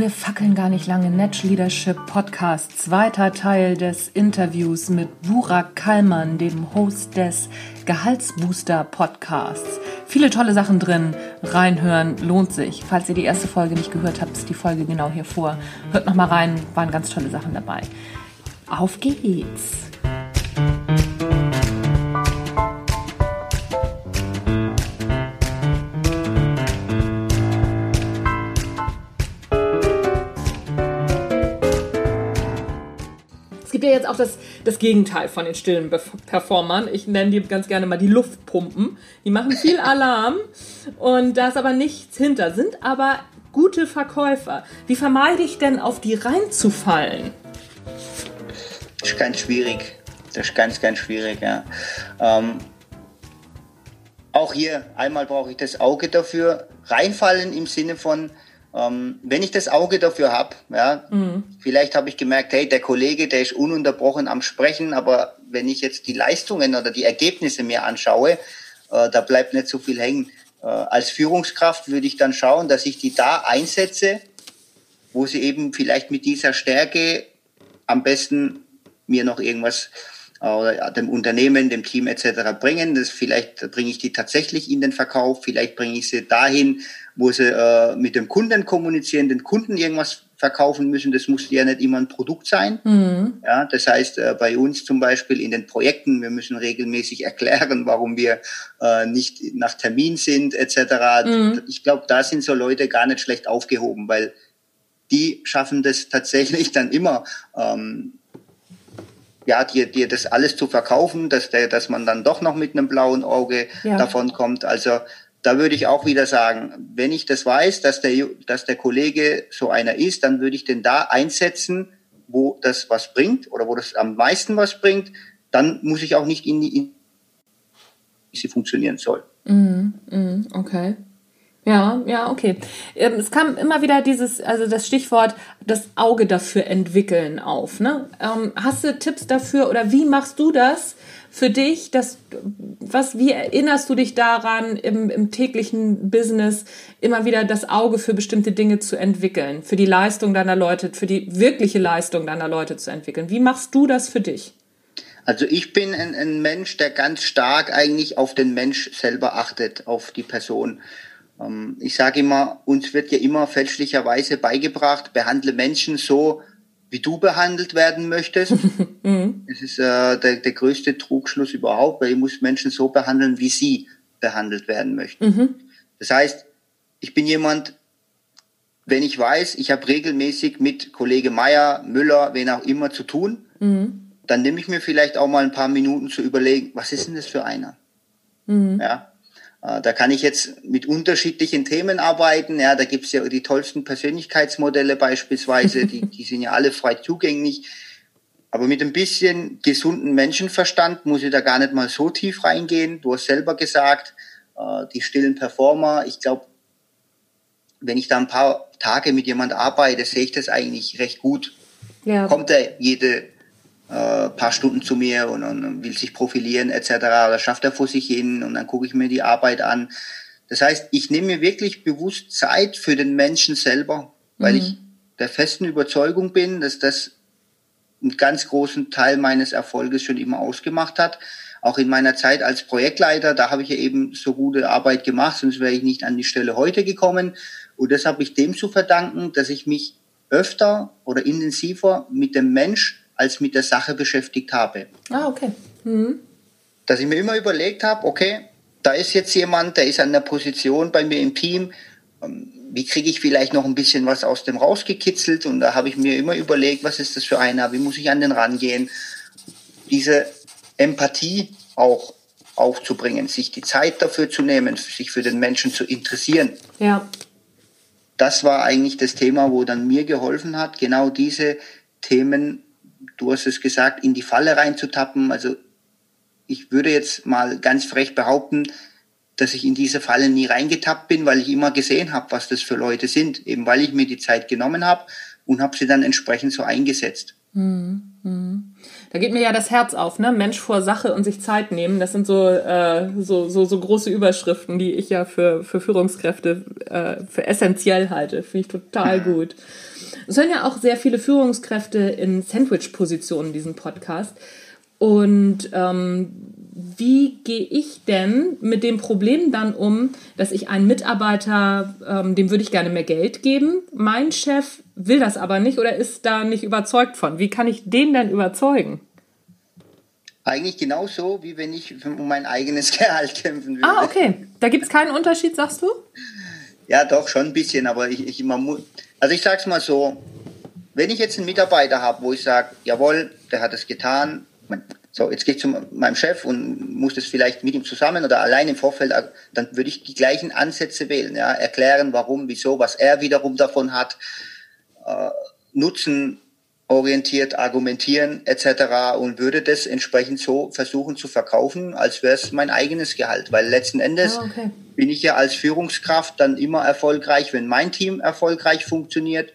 wir fackeln gar nicht lange. Natch Leadership Podcast, zweiter Teil des Interviews mit Burak Kallmann, dem Host des Gehaltsbooster Podcasts. Viele tolle Sachen drin. Reinhören lohnt sich. Falls ihr die erste Folge nicht gehört habt, ist die Folge genau hier vor. Hört noch mal rein, waren ganz tolle Sachen dabei. Auf geht's! Jetzt auch das, das Gegenteil von den stillen Performern. Ich nenne die ganz gerne mal die Luftpumpen. Die machen viel Alarm und da ist aber nichts hinter, sind aber gute Verkäufer. Wie vermeide ich denn, auf die reinzufallen? Das ist ganz schwierig. Das ist ganz, ganz schwierig, ja. Ähm, auch hier, einmal brauche ich das Auge dafür. Reinfallen im Sinne von, ähm, wenn ich das Auge dafür habe, ja, mhm. vielleicht habe ich gemerkt, hey, der Kollege, der ist ununterbrochen am Sprechen, aber wenn ich jetzt die Leistungen oder die Ergebnisse mir anschaue, äh, da bleibt nicht so viel hängen. Äh, als Führungskraft würde ich dann schauen, dass ich die da einsetze, wo sie eben vielleicht mit dieser Stärke am besten mir noch irgendwas oder dem Unternehmen, dem Team etc. bringen. Das vielleicht bringe ich die tatsächlich in den Verkauf, vielleicht bringe ich sie dahin, wo sie äh, mit dem Kunden kommunizieren, den Kunden irgendwas verkaufen müssen. Das muss ja nicht immer ein Produkt sein. Mhm. Ja, das heißt, äh, bei uns zum Beispiel in den Projekten, wir müssen regelmäßig erklären, warum wir äh, nicht nach Termin sind etc. Mhm. Ich glaube, da sind so Leute gar nicht schlecht aufgehoben, weil die schaffen das tatsächlich dann immer. Ähm, ja, dir, dir das alles zu verkaufen, dass, der, dass man dann doch noch mit einem blauen Auge ja. davon kommt. Also da würde ich auch wieder sagen, wenn ich das weiß, dass der, dass der Kollege so einer ist, dann würde ich den da einsetzen, wo das was bringt oder wo das am meisten was bringt. Dann muss ich auch nicht in die, in, wie sie funktionieren soll. Mm, mm, okay. Ja, ja, okay. Ähm, es kam immer wieder dieses, also das Stichwort, das Auge dafür entwickeln auf. Ne? Ähm, hast du Tipps dafür oder wie machst du das für dich? Dass, was, wie erinnerst du dich daran, im, im täglichen Business immer wieder das Auge für bestimmte Dinge zu entwickeln, für die Leistung deiner Leute, für die wirkliche Leistung deiner Leute zu entwickeln? Wie machst du das für dich? Also ich bin ein, ein Mensch, der ganz stark eigentlich auf den Mensch selber achtet, auf die Person. Ähm, ich sage immer, uns wird ja immer fälschlicherweise beigebracht, behandle Menschen so, wie du behandelt werden möchtest. mhm. Das ist äh, der, der größte Trugschluss überhaupt, weil ich muss Menschen so behandeln, wie sie behandelt werden möchten. Mhm. Das heißt, ich bin jemand, wenn ich weiß, ich habe regelmäßig mit Kollege Meier, Müller, wen auch immer zu tun, mhm. dann nehme ich mir vielleicht auch mal ein paar Minuten zu überlegen, was ist denn das für einer? Mhm. Ja, da kann ich jetzt mit unterschiedlichen Themen arbeiten. Ja, da gibt's ja die tollsten Persönlichkeitsmodelle beispielsweise, die, die sind ja alle frei zugänglich. Aber mit ein bisschen gesunden Menschenverstand muss ich da gar nicht mal so tief reingehen. Du hast selber gesagt, äh, die stillen Performer. Ich glaube, wenn ich da ein paar Tage mit jemand arbeite, sehe ich das eigentlich recht gut. Ja. Kommt er jede äh, paar Stunden zu mir und, und will sich profilieren etc. Oder schafft er vor sich hin und dann gucke ich mir die Arbeit an. Das heißt, ich nehme mir wirklich bewusst Zeit für den Menschen selber, weil mhm. ich der festen Überzeugung bin, dass das einen ganz großen Teil meines Erfolges schon immer ausgemacht hat. Auch in meiner Zeit als Projektleiter, da habe ich ja eben so gute Arbeit gemacht, sonst wäre ich nicht an die Stelle heute gekommen. Und das habe ich dem zu verdanken, dass ich mich öfter oder intensiver mit dem Mensch als mit der Sache beschäftigt habe. Ah, okay. Mhm. Dass ich mir immer überlegt habe, okay, da ist jetzt jemand, der ist an der Position bei mir im Team, ähm, wie kriege ich vielleicht noch ein bisschen was aus dem rausgekitzelt und da habe ich mir immer überlegt, was ist das für einer, wie muss ich an den rangehen, diese Empathie auch aufzubringen, sich die Zeit dafür zu nehmen, sich für den Menschen zu interessieren. Ja. Das war eigentlich das Thema, wo dann mir geholfen hat, genau diese Themen du hast es gesagt, in die Falle reinzutappen. Also ich würde jetzt mal ganz frech behaupten, dass ich in diese Falle nie reingetappt bin, weil ich immer gesehen habe, was das für Leute sind, eben weil ich mir die Zeit genommen habe und habe sie dann entsprechend so eingesetzt. Da geht mir ja das Herz auf, ne? Mensch vor Sache und sich Zeit nehmen. Das sind so, äh, so, so, so große Überschriften, die ich ja für, für Führungskräfte äh, für essentiell halte. Finde ich total gut. Es hören ja auch sehr viele Führungskräfte in Sandwich-Positionen diesen Podcast. Und ähm, wie gehe ich denn mit dem Problem dann um, dass ich einen Mitarbeiter, ähm, dem würde ich gerne mehr Geld geben, mein Chef will das aber nicht oder ist da nicht überzeugt von? Wie kann ich den denn überzeugen? Eigentlich genauso, wie wenn ich um mein eigenes Gehalt kämpfen würde. Ah, okay. Da gibt es keinen Unterschied, sagst du? Ja, doch, schon ein bisschen, aber ich, ich immer muss. Also ich sag's mal so, wenn ich jetzt einen Mitarbeiter habe, wo ich sage, jawohl, der hat es getan, so, jetzt gehe ich zu meinem Chef und muss das vielleicht mit ihm zusammen oder allein im Vorfeld, dann würde ich die gleichen Ansätze wählen, ja, erklären, warum, wieso, was er wiederum davon hat, äh, Nutzen orientiert argumentieren etc. und würde das entsprechend so versuchen zu verkaufen, als wäre es mein eigenes Gehalt. Weil letzten Endes oh, okay. bin ich ja als Führungskraft dann immer erfolgreich, wenn mein Team erfolgreich funktioniert.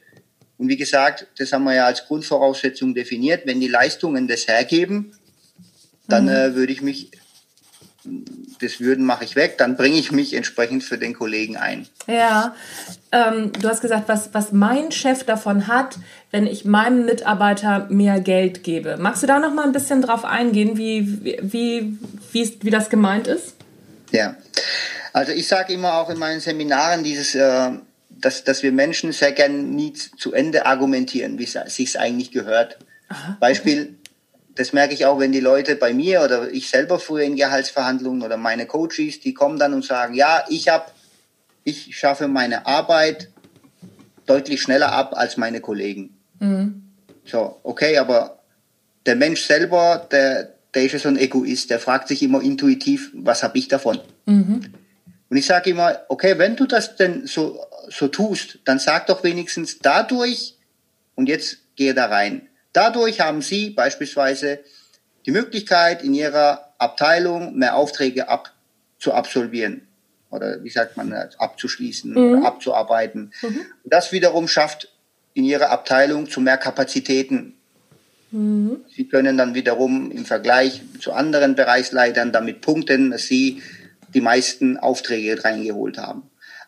Und wie gesagt, das haben wir ja als Grundvoraussetzung definiert. Wenn die Leistungen das hergeben, dann mhm. äh, würde ich mich, das Würden mache ich weg, dann bringe ich mich entsprechend für den Kollegen ein. Ja, ähm, du hast gesagt, was, was mein Chef davon hat, wenn ich meinem Mitarbeiter mehr Geld gebe. Magst du da noch mal ein bisschen drauf eingehen, wie, wie, wie, wie das gemeint ist? Ja, also ich sage immer auch in meinen Seminaren dieses... Äh, dass, dass wir Menschen sehr gern nie zu Ende argumentieren, wie es sich eigentlich gehört. Aha, Beispiel, okay das merke ich auch, wenn die Leute bei mir oder ich selber früher in Gehaltsverhandlungen oder meine Coaches, die kommen dann und sagen, ja, ich habe, ich schaffe meine Arbeit deutlich schneller ab als meine Kollegen. Mhm. So, okay, aber der Mensch selber, der, der ist ja so ein Egoist, der fragt sich immer intuitiv, was habe ich davon? Mhm. Und ich sage immer, okay, wenn du das denn so, so tust, dann sag doch wenigstens dadurch, und jetzt gehe da rein, Dadurch haben Sie beispielsweise die Möglichkeit, in Ihrer Abteilung mehr Aufträge ab, zu absolvieren oder wie sagt man, abzuschließen mhm. oder abzuarbeiten. Mhm. Das wiederum schafft in Ihrer Abteilung zu mehr Kapazitäten. Mhm. Sie können dann wiederum im Vergleich zu anderen Bereichsleitern damit punkten, dass Sie die meisten Aufträge reingeholt haben.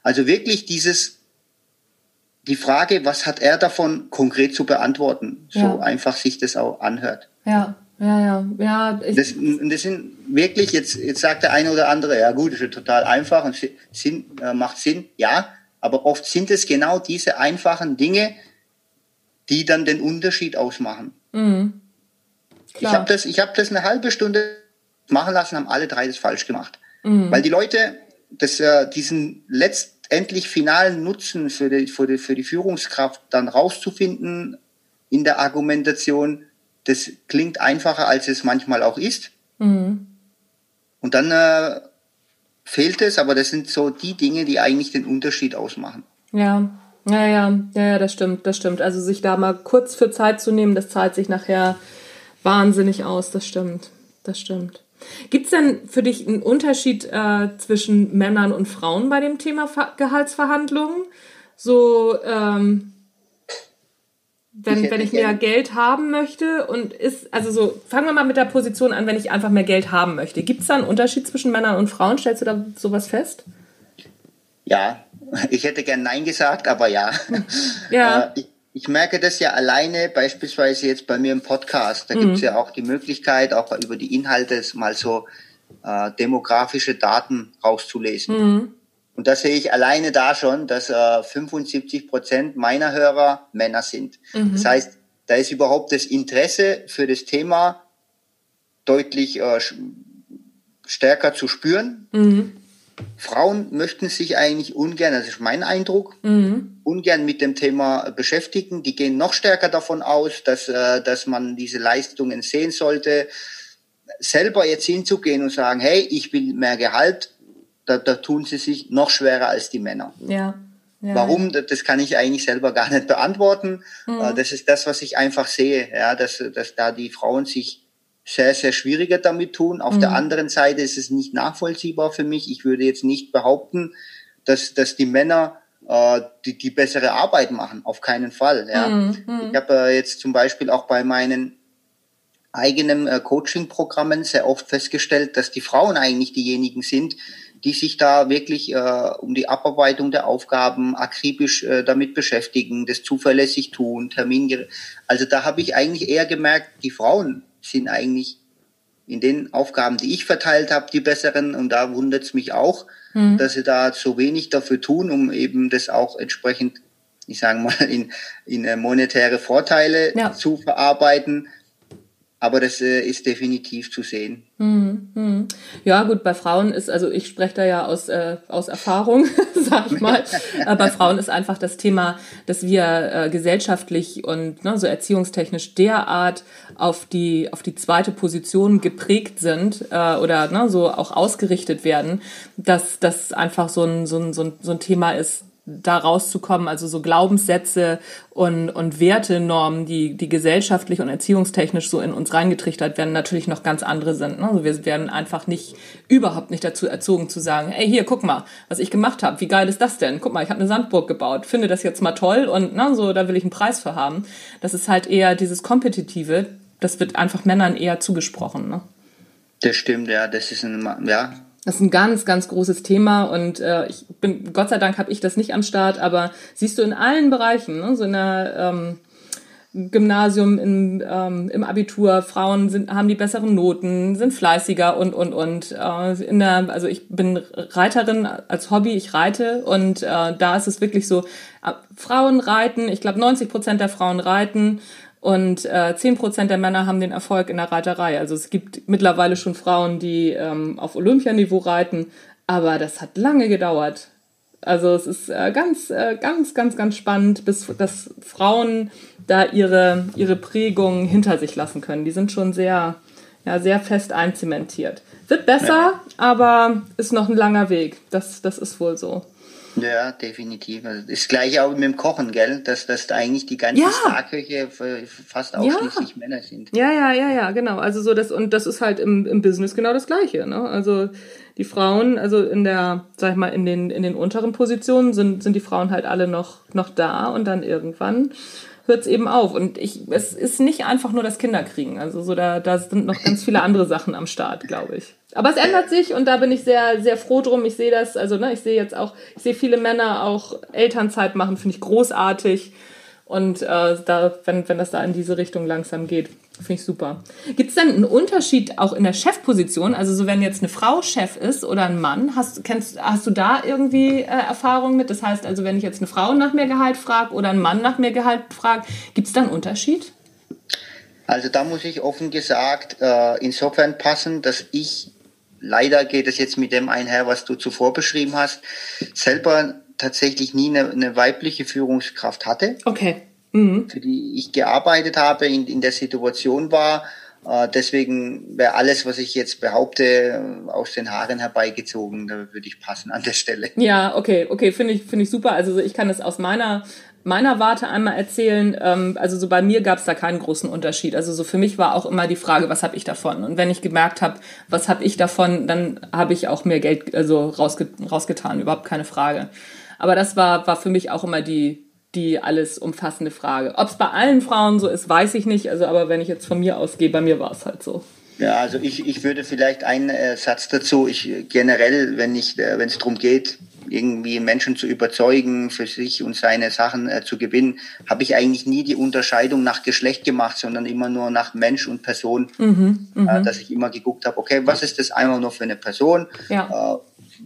Also wirklich dieses die Frage, was hat er davon konkret zu beantworten, so ja. einfach sich das auch anhört. Ja, ja, ja, ja. Das, das sind wirklich, jetzt, jetzt sagt der eine oder andere, ja gut, das ist total einfach und Sinn, äh, macht Sinn, ja, aber oft sind es genau diese einfachen Dinge, die dann den Unterschied ausmachen. Mhm. Ich habe das, ich hab das eine halbe Stunde machen lassen, haben alle drei das falsch gemacht. Mhm. Weil die Leute das, äh, diesen letzten endlich finalen Nutzen für die, für die, für die Führungskraft dann rauszufinden in der Argumentation, das klingt einfacher, als es manchmal auch ist. Mhm. Und dann äh, fehlt es, aber das sind so die Dinge, die eigentlich den Unterschied ausmachen. Ja, ja, ja, ja, das stimmt, das stimmt. Also sich da mal kurz für Zeit zu nehmen, das zahlt sich nachher wahnsinnig aus, das stimmt, das stimmt. Gibt es denn für dich einen Unterschied äh, zwischen Männern und Frauen bei dem Thema Ver Gehaltsverhandlungen? So, ähm, wenn ich, wenn ich mehr Geld haben möchte und ist, also so, fangen wir mal mit der Position an, wenn ich einfach mehr Geld haben möchte. Gibt es da einen Unterschied zwischen Männern und Frauen? Stellst du da sowas fest? Ja, ich hätte gern Nein gesagt, aber ja. ja. Äh, ich, ich merke das ja alleine, beispielsweise jetzt bei mir im Podcast. Da mhm. gibt es ja auch die Möglichkeit, auch über die Inhalte mal so äh, demografische Daten rauszulesen. Mhm. Und da sehe ich alleine da schon, dass äh, 75 Prozent meiner Hörer Männer sind. Mhm. Das heißt, da ist überhaupt das Interesse für das Thema deutlich äh, stärker zu spüren. Mhm. Frauen möchten sich eigentlich ungern, das ist mein Eindruck, mhm. ungern mit dem Thema beschäftigen. Die gehen noch stärker davon aus, dass, äh, dass man diese Leistungen sehen sollte. Selber jetzt hinzugehen und sagen, hey, ich will mehr Gehalt, da, da tun sie sich noch schwerer als die Männer. Ja. Ja, Warum? Das kann ich eigentlich selber gar nicht beantworten. Mhm. Äh, das ist das, was ich einfach sehe, ja, dass, dass da die Frauen sich sehr, sehr schwieriger damit tun. Auf mhm. der anderen Seite ist es nicht nachvollziehbar für mich. Ich würde jetzt nicht behaupten, dass, dass die Männer äh, die, die bessere Arbeit machen, auf keinen Fall. Ja. Mhm. Ich habe äh, jetzt zum Beispiel auch bei meinen eigenen äh, Coaching-Programmen sehr oft festgestellt, dass die Frauen eigentlich diejenigen sind, die sich da wirklich äh, um die Abarbeitung der Aufgaben akribisch äh, damit beschäftigen, das zuverlässig tun, Termin. Also da habe ich eigentlich eher gemerkt, die Frauen sind eigentlich in den Aufgaben, die ich verteilt habe, die besseren. Und da wundert es mich auch, mhm. dass sie da so wenig dafür tun, um eben das auch entsprechend, ich sage mal, in, in äh, monetäre Vorteile ja. zu verarbeiten. Aber das äh, ist definitiv zu sehen. Hm, hm. Ja, gut, bei Frauen ist, also ich spreche da ja aus, äh, aus Erfahrung, sag ich mal. äh, bei Frauen ist einfach das Thema, dass wir äh, gesellschaftlich und ne, so erziehungstechnisch derart auf die, auf die zweite Position geprägt sind äh, oder ne, so auch ausgerichtet werden, dass das einfach so ein, so, ein, so, ein, so ein Thema ist, da rauszukommen, also so Glaubenssätze und, und Wertenormen, die, die gesellschaftlich und erziehungstechnisch so in uns reingetrichtert werden, natürlich noch ganz andere sind. Ne? Also wir werden einfach nicht, überhaupt nicht dazu erzogen zu sagen, ey, hier, guck mal, was ich gemacht habe, wie geil ist das denn? Guck mal, ich habe eine Sandburg gebaut, finde das jetzt mal toll und na, ne, so, da will ich einen Preis für haben. Das ist halt eher dieses Kompetitive, das wird einfach Männern eher zugesprochen. Ne? Das stimmt, ja, das ist ein, ja, das ist ein ganz, ganz großes Thema und äh, ich bin, Gott sei Dank habe ich das nicht am Start, aber siehst du in allen Bereichen, ne, so in der ähm, Gymnasium, im, ähm, im Abitur, Frauen sind, haben die besseren Noten, sind fleißiger und, und, und. Äh, in der, also ich bin Reiterin als Hobby, ich reite und äh, da ist es wirklich so, äh, Frauen reiten, ich glaube 90 Prozent der Frauen reiten und äh, 10% der Männer haben den Erfolg in der Reiterei. Also es gibt mittlerweile schon Frauen, die ähm, auf Olympianiveau reiten, aber das hat lange gedauert. Also es ist äh, ganz, äh, ganz, ganz, ganz spannend, bis dass Frauen da ihre, ihre Prägung hinter sich lassen können. Die sind schon sehr, ja, sehr fest einzementiert. Wird besser, ja. aber ist noch ein langer Weg. Das, das ist wohl so. Ja, definitiv. Also das gleiche auch mit dem Kochen, gell? Dass, dass eigentlich die ganze ja. Starköche fast ausschließlich ja. Männer sind. Ja, ja, ja, ja, genau. Also so das, und das ist halt im, im Business genau das Gleiche. Ne? Also die Frauen, also in der, sag ich mal, in den, in den unteren Positionen sind, sind die Frauen halt alle noch, noch da und dann irgendwann hört es eben auf. Und ich, es ist nicht einfach nur das Kinderkriegen. Also so da, da sind noch ganz viele andere Sachen am Start, glaube ich. Aber es ändert sich und da bin ich sehr, sehr froh drum. Ich sehe das, also ne, ich sehe jetzt auch, ich sehe viele Männer auch Elternzeit machen, finde ich großartig. Und äh, da, wenn, wenn das da in diese Richtung langsam geht, finde ich super. Gibt es denn einen Unterschied auch in der Chefposition? Also so wenn jetzt eine Frau Chef ist oder ein Mann, hast, kennst, hast du da irgendwie äh, Erfahrung mit? Das heißt also, wenn ich jetzt eine Frau nach mehr Gehalt frage oder ein Mann nach mehr Gehalt fragt, gibt es da einen Unterschied? Also da muss ich offen gesagt äh, insofern passen, dass ich leider geht es jetzt mit dem einher, was du zuvor beschrieben hast, selber tatsächlich nie eine, eine weibliche Führungskraft hatte. Okay. Mhm. Für die ich gearbeitet habe, in, in der Situation war. Äh, deswegen wäre alles, was ich jetzt behaupte, aus den Haaren herbeigezogen. Da würde ich passen an der Stelle. Ja, okay, okay, finde ich, finde ich super. Also ich kann es aus meiner meiner Warte einmal erzählen. Ähm, also so bei mir gab es da keinen großen Unterschied. Also so für mich war auch immer die Frage, was habe ich davon? Und wenn ich gemerkt habe, was habe ich davon, dann habe ich auch mehr Geld also rausge rausgetan, überhaupt keine Frage. Aber das war, war für mich auch immer die, die alles umfassende Frage. Ob es bei allen Frauen so ist, weiß ich nicht. Also aber wenn ich jetzt von mir ausgehe, bei mir war es halt so. Ja, also ich, ich würde vielleicht einen äh, Satz dazu. Ich generell, wenn ich, äh, wenn es darum geht, irgendwie Menschen zu überzeugen, für sich und seine Sachen äh, zu gewinnen, habe ich eigentlich nie die Unterscheidung nach Geschlecht gemacht, sondern immer nur nach Mensch und Person, mhm, äh, mhm. dass ich immer geguckt habe, okay, was ist das einmal nur für eine Person? Ja. Äh,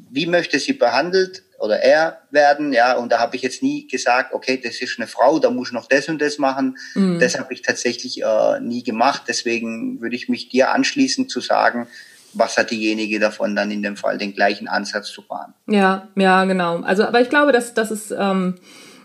wie möchte sie behandelt oder er werden? Ja, und da habe ich jetzt nie gesagt, okay, das ist eine Frau, da muss ich noch das und das machen. Mhm. Das habe ich tatsächlich äh, nie gemacht. Deswegen würde ich mich dir anschließen zu sagen, was hat diejenige davon, dann in dem Fall den gleichen Ansatz zu fahren. Ja, ja, genau. Also, aber ich glaube, dass das ist ähm,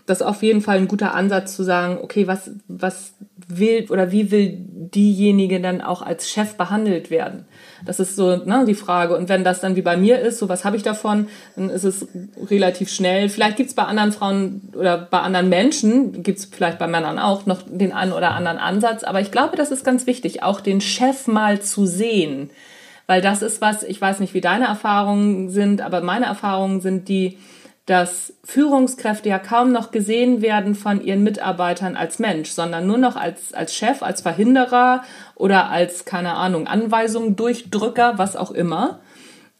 das auf jeden Fall ein guter Ansatz zu sagen, okay, was, was will oder wie will diejenige dann auch als Chef behandelt werden? Das ist so ne, die Frage. Und wenn das dann wie bei mir ist, so was habe ich davon, dann ist es relativ schnell. Vielleicht gibt es bei anderen Frauen oder bei anderen Menschen, gibt es vielleicht bei Männern auch noch den einen oder anderen Ansatz. Aber ich glaube, das ist ganz wichtig, auch den Chef mal zu sehen weil das ist was, ich weiß nicht, wie deine Erfahrungen sind, aber meine Erfahrungen sind die, dass Führungskräfte ja kaum noch gesehen werden von ihren Mitarbeitern als Mensch, sondern nur noch als, als Chef, als Verhinderer oder als, keine Ahnung, Anweisung, Durchdrücker, was auch immer.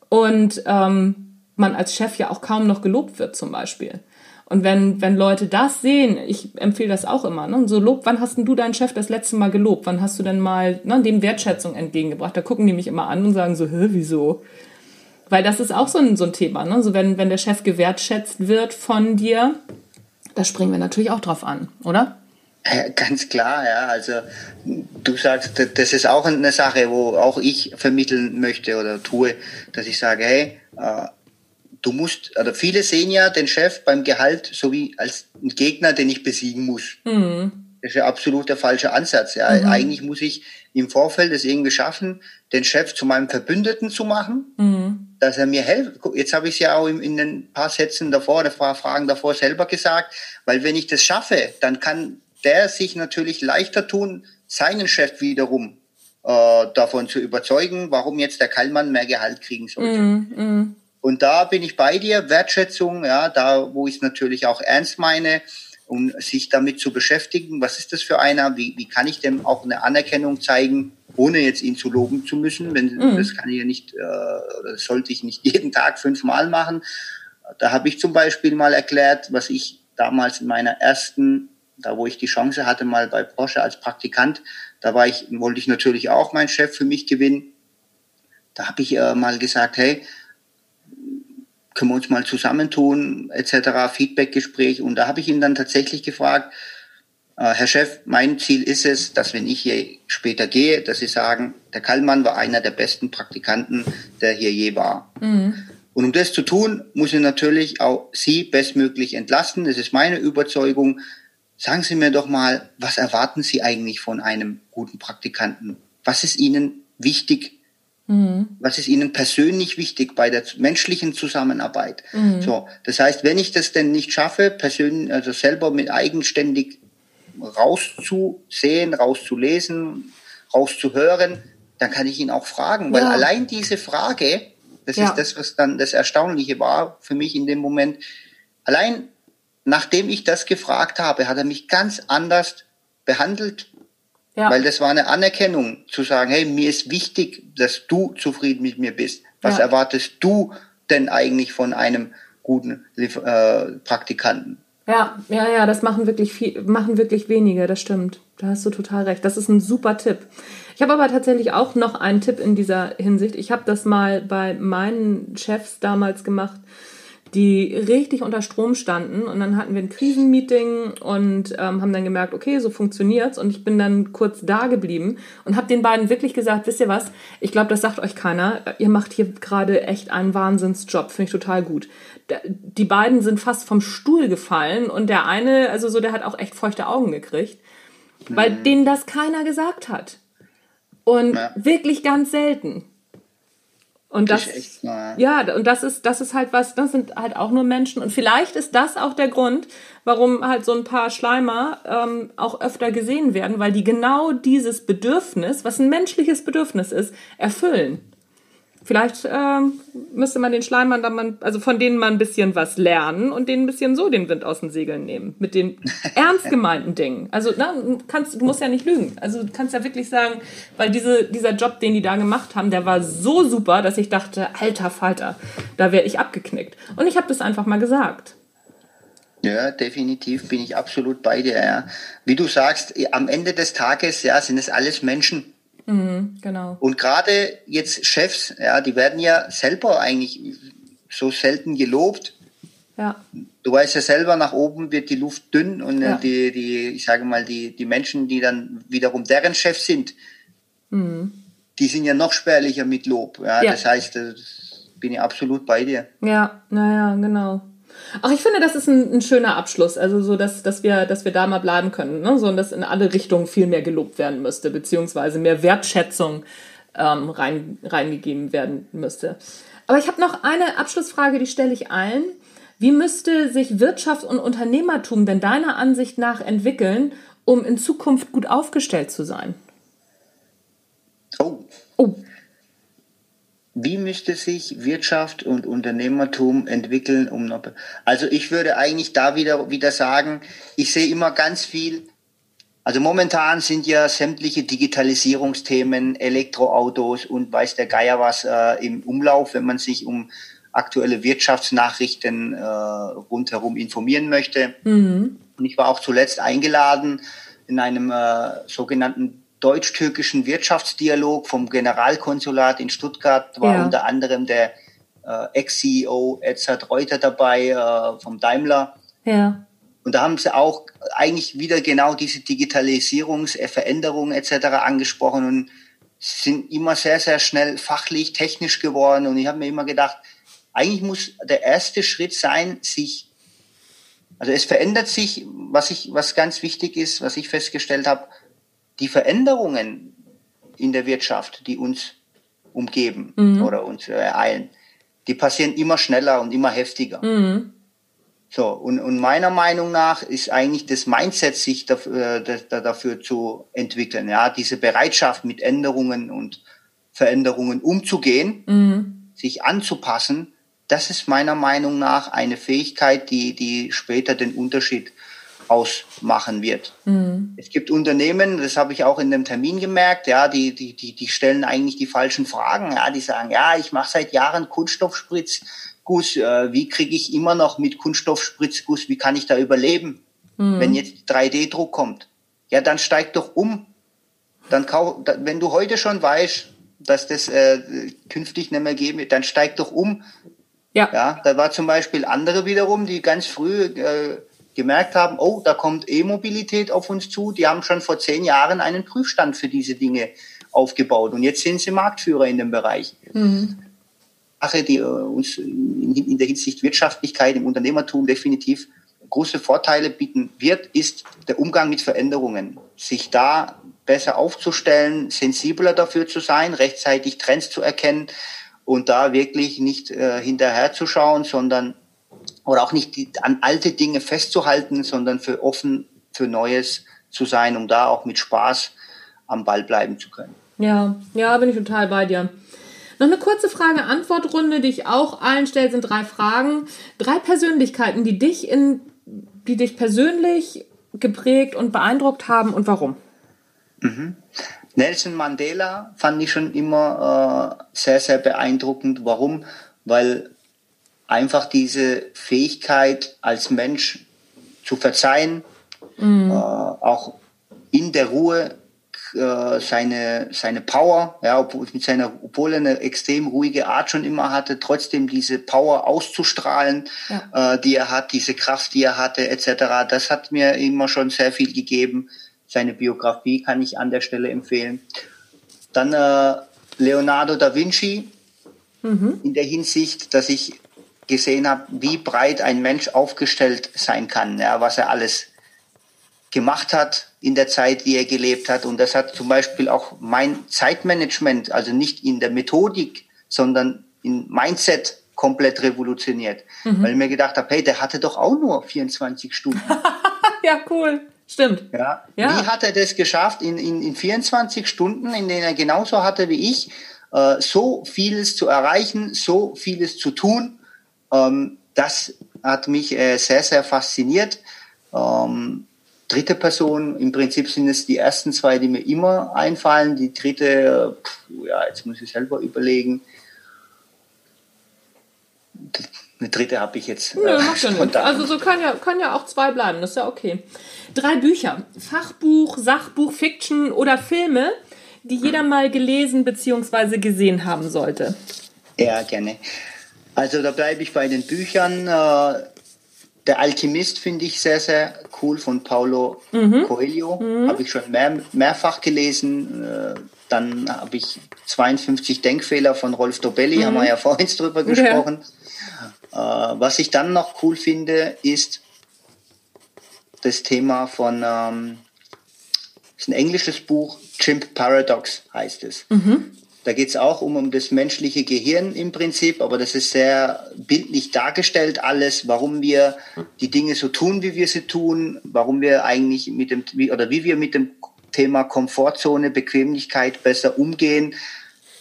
Und ähm, man als Chef ja auch kaum noch gelobt wird zum Beispiel. Und wenn, wenn Leute das sehen, ich empfehle das auch immer, ne? so Lob, wann hast denn du deinen Chef das letzte Mal gelobt? Wann hast du denn mal ne, dem Wertschätzung entgegengebracht? Da gucken die mich immer an und sagen so, hä, wieso? Weil das ist auch so ein, so ein Thema, ne? So wenn, wenn der Chef gewertschätzt wird von dir, da springen wir natürlich auch drauf an, oder? Ja, ganz klar, ja. Also du sagst, das ist auch eine Sache, wo auch ich vermitteln möchte oder tue, dass ich sage, hey, äh, du musst, oder viele sehen ja den Chef beim Gehalt so wie als ein Gegner, den ich besiegen muss. Mhm. Das ist ja absolut der falsche Ansatz. Ja. Mhm. Eigentlich muss ich im Vorfeld es irgendwie schaffen, den Chef zu meinem Verbündeten zu machen, mhm. dass er mir hilft. Jetzt habe ich es ja auch in, in ein paar Sätzen davor, ein paar Fragen davor selber gesagt, weil wenn ich das schaffe, dann kann der sich natürlich leichter tun, seinen Chef wiederum äh, davon zu überzeugen, warum jetzt der Kallmann mehr Gehalt kriegen sollte. Mm, mm. Und da bin ich bei dir, Wertschätzung, ja, da wo ich es natürlich auch ernst meine, um sich damit zu beschäftigen, was ist das für einer, wie, wie kann ich dem auch eine Anerkennung zeigen, ohne jetzt ihn zu loben zu müssen, wenn mhm. das kann ich ja nicht, äh, das sollte ich nicht jeden Tag fünfmal machen. Da habe ich zum Beispiel mal erklärt, was ich damals in meiner ersten, da wo ich die Chance hatte, mal bei Porsche als Praktikant, da war ich, wollte ich natürlich auch meinen Chef für mich gewinnen. Da habe ich äh, mal gesagt, hey, können wir uns mal zusammentun, etc., Feedbackgespräch. Und da habe ich ihn dann tatsächlich gefragt, äh, Herr Chef, mein Ziel ist es, dass wenn ich hier später gehe, dass Sie sagen, der Kallmann war einer der besten Praktikanten, der hier je war. Mhm. Und um das zu tun, muss ich natürlich auch Sie bestmöglich entlasten. Das ist meine Überzeugung. Sagen Sie mir doch mal, was erwarten Sie eigentlich von einem guten Praktikanten? Was ist Ihnen wichtig Mhm. Was ist Ihnen persönlich wichtig bei der menschlichen Zusammenarbeit? Mhm. So, das heißt, wenn ich das denn nicht schaffe, persönlich, also selber mit eigenständig rauszusehen, rauszulesen, rauszuhören, dann kann ich ihn auch fragen, weil ja. allein diese Frage, das ja. ist das, was dann das Erstaunliche war für mich in dem Moment. Allein nachdem ich das gefragt habe, hat er mich ganz anders behandelt ja. Weil das war eine Anerkennung, zu sagen, hey, mir ist wichtig, dass du zufrieden mit mir bist. Was ja. erwartest du denn eigentlich von einem guten äh, Praktikanten? Ja, ja, ja, das machen wirklich viel, machen wirklich wenige, das stimmt. Da hast du total recht. Das ist ein super Tipp. Ich habe aber tatsächlich auch noch einen Tipp in dieser Hinsicht. Ich habe das mal bei meinen Chefs damals gemacht die richtig unter Strom standen. Und dann hatten wir ein Krisenmeeting und ähm, haben dann gemerkt, okay, so funktioniert's. Und ich bin dann kurz da geblieben und habe den beiden wirklich gesagt, wisst ihr was, ich glaube, das sagt euch keiner. Ihr macht hier gerade echt einen Wahnsinnsjob, finde ich total gut. Die beiden sind fast vom Stuhl gefallen und der eine, also so, der hat auch echt feuchte Augen gekriegt, weil mhm. denen das keiner gesagt hat. Und ja. wirklich ganz selten. Und das, ja, und das ist, das ist halt was, das sind halt auch nur Menschen. Und vielleicht ist das auch der Grund, warum halt so ein paar Schleimer ähm, auch öfter gesehen werden, weil die genau dieses Bedürfnis, was ein menschliches Bedürfnis ist, erfüllen. Vielleicht ähm, müsste man den Schleimern dann mal, also von denen mal ein bisschen was lernen und denen ein bisschen so den Wind aus den Segeln nehmen. Mit den ernst gemeinten Dingen. Also, na, kannst, du musst ja nicht lügen. Also, du kannst ja wirklich sagen, weil diese, dieser Job, den die da gemacht haben, der war so super, dass ich dachte, alter Falter, da wäre ich abgeknickt. Und ich habe das einfach mal gesagt. Ja, definitiv bin ich absolut bei dir. Ja. Wie du sagst, am Ende des Tages ja, sind es alles Menschen. Mhm, genau. Und gerade jetzt Chefs, ja, die werden ja selber eigentlich so selten gelobt. Ja. Du weißt ja selber, nach oben wird die Luft dünn und äh, ja. die, die, ich sage mal, die, die Menschen, die dann wiederum deren Chefs sind, mhm. die sind ja noch spärlicher mit Lob. Ja, ja. Das heißt, das bin ich absolut bei dir. Ja, naja, genau. Ach, ich finde, das ist ein, ein, schöner Abschluss. Also so, dass, dass, wir, dass wir da mal bleiben können. Ne? So, und dass in alle Richtungen viel mehr gelobt werden müsste, beziehungsweise mehr Wertschätzung ähm, rein, reingegeben werden müsste. Aber ich habe noch eine Abschlussfrage, die stelle ich allen. Wie müsste sich Wirtschaft und Unternehmertum denn deiner Ansicht nach entwickeln, um in Zukunft gut aufgestellt zu sein? Oh. Oh. Wie müsste sich Wirtschaft und Unternehmertum entwickeln, um also ich würde eigentlich da wieder, wieder sagen, ich sehe immer ganz viel, also momentan sind ja sämtliche Digitalisierungsthemen, Elektroautos und weiß der Geier was äh, im Umlauf, wenn man sich um aktuelle Wirtschaftsnachrichten äh, rundherum informieren möchte. Mhm. Und ich war auch zuletzt eingeladen in einem äh, sogenannten deutsch-türkischen Wirtschaftsdialog vom Generalkonsulat in Stuttgart war ja. unter anderem der äh, Ex-CEO Edzard Reuter dabei äh, vom Daimler. Ja. Und da haben sie auch eigentlich wieder genau diese Digitalisierungsveränderungen äh, etc. angesprochen und sind immer sehr, sehr schnell fachlich, technisch geworden. Und ich habe mir immer gedacht, eigentlich muss der erste Schritt sein, sich, also es verändert sich, was ich, was ganz wichtig ist, was ich festgestellt habe, die Veränderungen in der Wirtschaft, die uns umgeben mhm. oder uns ereilen, die passieren immer schneller und immer heftiger. Mhm. So, und, und meiner Meinung nach ist eigentlich das Mindset, sich dafür, äh, dafür zu entwickeln, ja, diese Bereitschaft mit Änderungen und Veränderungen umzugehen, mhm. sich anzupassen, das ist meiner Meinung nach eine Fähigkeit, die, die später den Unterschied ausmachen wird. Mhm. Es gibt Unternehmen, das habe ich auch in dem Termin gemerkt, ja, die, die, die, die stellen eigentlich die falschen Fragen. Ja, die sagen, ja, ich mache seit Jahren Kunststoffspritzguss, äh, wie kriege ich immer noch mit Kunststoffspritzguss, wie kann ich da überleben, mhm. wenn jetzt 3D-Druck kommt? Ja, dann steig doch um. Dann kau wenn du heute schon weißt, dass das äh, künftig nicht mehr geben wird, dann steig doch um. Ja. ja, da war zum Beispiel andere wiederum, die ganz früh äh, gemerkt haben, oh, da kommt E-Mobilität auf uns zu. Die haben schon vor zehn Jahren einen Prüfstand für diese Dinge aufgebaut und jetzt sind sie Marktführer in dem Bereich. Mhm. Sache, die äh, uns in, der Hinsicht Wirtschaftlichkeit im Unternehmertum definitiv große Vorteile bieten wird, ist der Umgang mit Veränderungen. Sich da besser aufzustellen, sensibler dafür zu sein, rechtzeitig Trends zu erkennen und da wirklich nicht äh, hinterherzuschauen, sondern oder auch nicht die, an alte Dinge festzuhalten, sondern für offen für Neues zu sein, um da auch mit Spaß am Ball bleiben zu können. Ja, ja, bin ich total bei dir. Noch eine kurze Frage-Antwort-Runde, die ich auch allen stelle, sind drei Fragen. Drei Persönlichkeiten, die dich in, die dich persönlich geprägt und beeindruckt haben und warum? Mhm. Nelson Mandela fand ich schon immer äh, sehr, sehr beeindruckend. Warum? Weil einfach diese Fähigkeit als Mensch zu verzeihen, mhm. äh, auch in der Ruhe äh, seine, seine Power, ja, obwohl, mit seiner, obwohl er eine extrem ruhige Art schon immer hatte, trotzdem diese Power auszustrahlen, ja. äh, die er hat, diese Kraft, die er hatte, etc. Das hat mir immer schon sehr viel gegeben. Seine Biografie kann ich an der Stelle empfehlen. Dann äh, Leonardo da Vinci, mhm. in der Hinsicht, dass ich gesehen habe, wie breit ein Mensch aufgestellt sein kann, ja, was er alles gemacht hat in der Zeit, die er gelebt hat. Und das hat zum Beispiel auch mein Zeitmanagement, also nicht in der Methodik, sondern in Mindset komplett revolutioniert. Mhm. Weil ich mir gedacht habe, hey, der hatte doch auch nur 24 Stunden. ja, cool. Stimmt. Ja. ja. Wie hat er das geschafft, in, in, in 24 Stunden, in denen er genauso hatte wie ich, äh, so vieles zu erreichen, so vieles zu tun ähm, das hat mich äh, sehr, sehr fasziniert. Ähm, dritte Person, im Prinzip sind es die ersten zwei, die mir immer einfallen. Die dritte, pff, ja, jetzt muss ich selber überlegen. Eine dritte habe ich jetzt. Äh, ja, macht ja. Also so kann ja, kann ja auch zwei bleiben, das ist ja okay. Drei Bücher. Fachbuch, Sachbuch, Fiction oder Filme, die jeder mal gelesen bzw. gesehen haben sollte. Ja, gerne. Also da bleibe ich bei den Büchern. Äh, der Alchemist finde ich sehr, sehr cool von Paulo mhm. Coelho. Mhm. Habe ich schon mehr, mehrfach gelesen. Äh, dann habe ich 52 Denkfehler von Rolf Dobelli, mhm. haben wir ja vorhin drüber gesprochen. Ja. Äh, was ich dann noch cool finde, ist das Thema von, ähm, ist ein englisches Buch, Chimp Paradox heißt es. Mhm. Da geht es auch um, um das menschliche Gehirn im Prinzip, aber das ist sehr bildlich dargestellt alles, warum wir die Dinge so tun, wie wir sie tun, warum wir eigentlich mit dem, oder wie wir mit dem Thema Komfortzone, Bequemlichkeit besser umgehen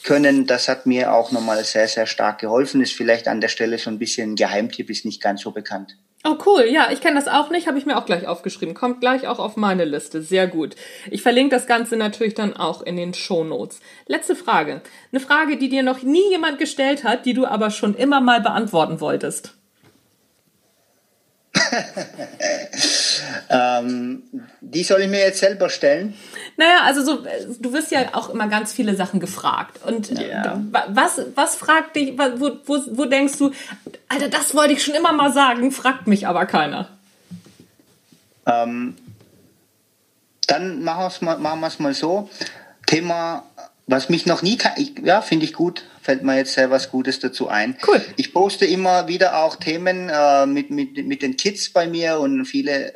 können, das hat mir auch nochmal sehr, sehr stark geholfen. Ist vielleicht an der Stelle so ein bisschen ein Geheimtipp, ist nicht ganz so bekannt. Oh cool, ja, ich kenne das auch nicht, habe ich mir auch gleich aufgeschrieben. Kommt gleich auch auf meine Liste, sehr gut. Ich verlinke das Ganze natürlich dann auch in den Show Notes. Letzte Frage, eine Frage, die dir noch nie jemand gestellt hat, die du aber schon immer mal beantworten wolltest. ähm, die soll ich mir jetzt selber stellen? Naja, also so, du wirst ja auch immer ganz viele Sachen gefragt. Und yeah. was, was fragt dich, wo, wo, wo denkst du, Alter, das wollte ich schon immer mal sagen, fragt mich aber keiner. Ähm, dann machen wir es mal, machen mal so. Thema was mich noch nie, ja, finde ich gut, fällt mir jetzt sehr was Gutes dazu ein. Cool. Ich poste immer wieder auch Themen äh, mit, mit, mit den Kids bei mir und viele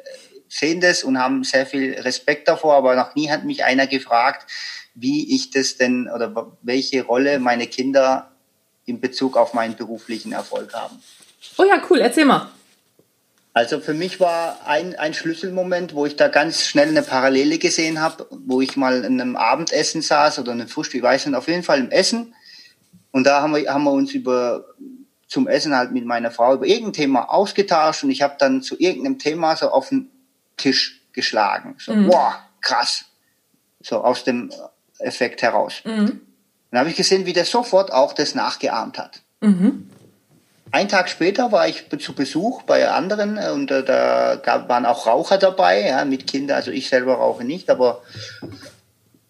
sehen das und haben sehr viel Respekt davor, aber noch nie hat mich einer gefragt, wie ich das denn oder welche Rolle meine Kinder in Bezug auf meinen beruflichen Erfolg haben. Oh ja, cool, erzähl mal. Also für mich war ein, ein Schlüsselmoment, wo ich da ganz schnell eine Parallele gesehen habe, wo ich mal in einem Abendessen saß oder einem Frühstück, ich weiß nicht, auf jeden Fall im Essen. Und da haben wir, haben wir uns über zum Essen halt mit meiner Frau über irgendein Thema ausgetauscht und ich habe dann zu irgendeinem Thema so auf den Tisch geschlagen. So, mhm. wow, krass. So aus dem Effekt heraus. Mhm. Dann habe ich gesehen, wie der sofort auch das nachgeahmt hat. Mhm. Ein Tag später war ich zu Besuch bei anderen äh, und äh, da gab, waren auch Raucher dabei, ja, mit Kindern. Also ich selber rauche nicht, aber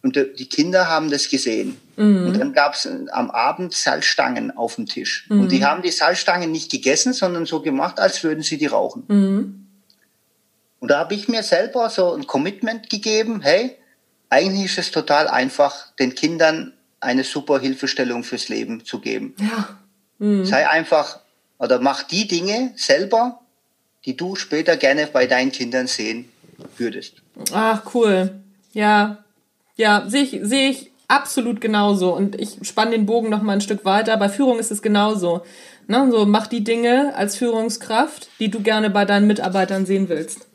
und äh, die Kinder haben das gesehen. Mhm. Und dann gab es am Abend Salzstangen auf dem Tisch. Mhm. Und die haben die Salzstangen nicht gegessen, sondern so gemacht, als würden sie die rauchen. Mhm. Und da habe ich mir selber so ein Commitment gegeben, hey, eigentlich ist es total einfach, den Kindern eine super Hilfestellung fürs Leben zu geben. Ja. Mhm. Sei einfach oder mach die Dinge selber, die du später gerne bei deinen Kindern sehen würdest. Ach, cool. Ja, ja, sehe ich, sehe ich absolut genauso. Und ich spanne den Bogen noch mal ein Stück weiter. Bei Führung ist es genauso. Ne? So, mach die Dinge als Führungskraft, die du gerne bei deinen Mitarbeitern sehen willst.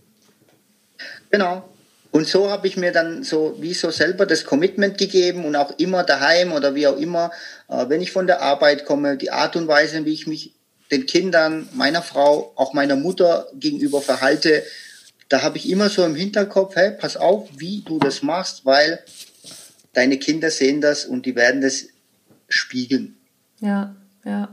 Genau. Und so habe ich mir dann so wie so selber das Commitment gegeben und auch immer daheim oder wie auch immer, äh, wenn ich von der Arbeit komme, die Art und Weise, wie ich mich den Kindern, meiner Frau, auch meiner Mutter gegenüber verhalte, da habe ich immer so im Hinterkopf, hey, pass auf, wie du das machst, weil deine Kinder sehen das und die werden das spiegeln. Ja, ja.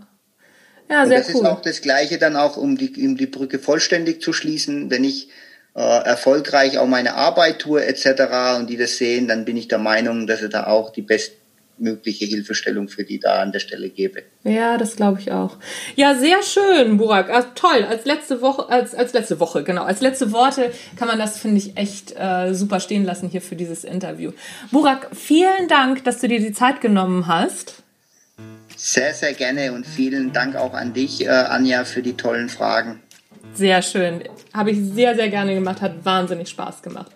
Ja, sehr und das cool. ist auch das Gleiche dann auch, um die, um die Brücke vollständig zu schließen. Wenn ich äh, erfolgreich auch meine Arbeit tue etc. und die das sehen, dann bin ich der Meinung, dass ich da auch die best, mögliche Hilfestellung für die da an der Stelle gebe. Ja, das glaube ich auch. Ja, sehr schön, Burak. Also, toll. Als letzte Woche, als, als letzte Woche, genau. Als letzte Worte kann man das, finde ich, echt äh, super stehen lassen hier für dieses Interview. Burak, vielen Dank, dass du dir die Zeit genommen hast. Sehr, sehr gerne und vielen Dank auch an dich, äh, Anja, für die tollen Fragen. Sehr schön. Habe ich sehr, sehr gerne gemacht. Hat wahnsinnig Spaß gemacht.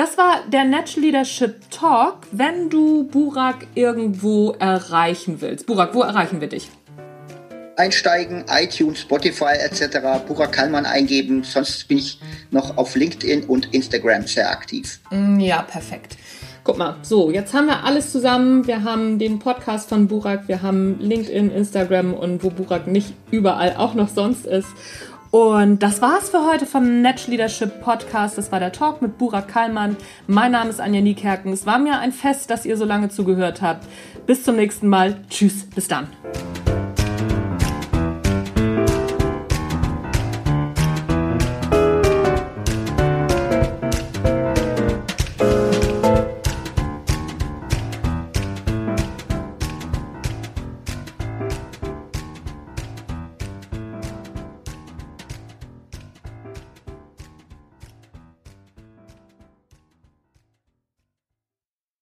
Das war der Natural Leadership Talk. Wenn du Burak irgendwo erreichen willst. Burak, wo erreichen wir dich? Einsteigen, iTunes, Spotify etc. Burak Kallmann eingeben. Sonst bin ich noch auf LinkedIn und Instagram sehr aktiv. Mm, ja, perfekt. Guck mal, so, jetzt haben wir alles zusammen. Wir haben den Podcast von Burak, wir haben LinkedIn, Instagram und wo Burak nicht überall auch noch sonst ist. Und das war's für heute vom Natural Leadership Podcast. Das war der Talk mit Burak Kallmann. Mein Name ist Anja Niekerken. Es war mir ein Fest, dass ihr so lange zugehört habt. Bis zum nächsten Mal. Tschüss. Bis dann.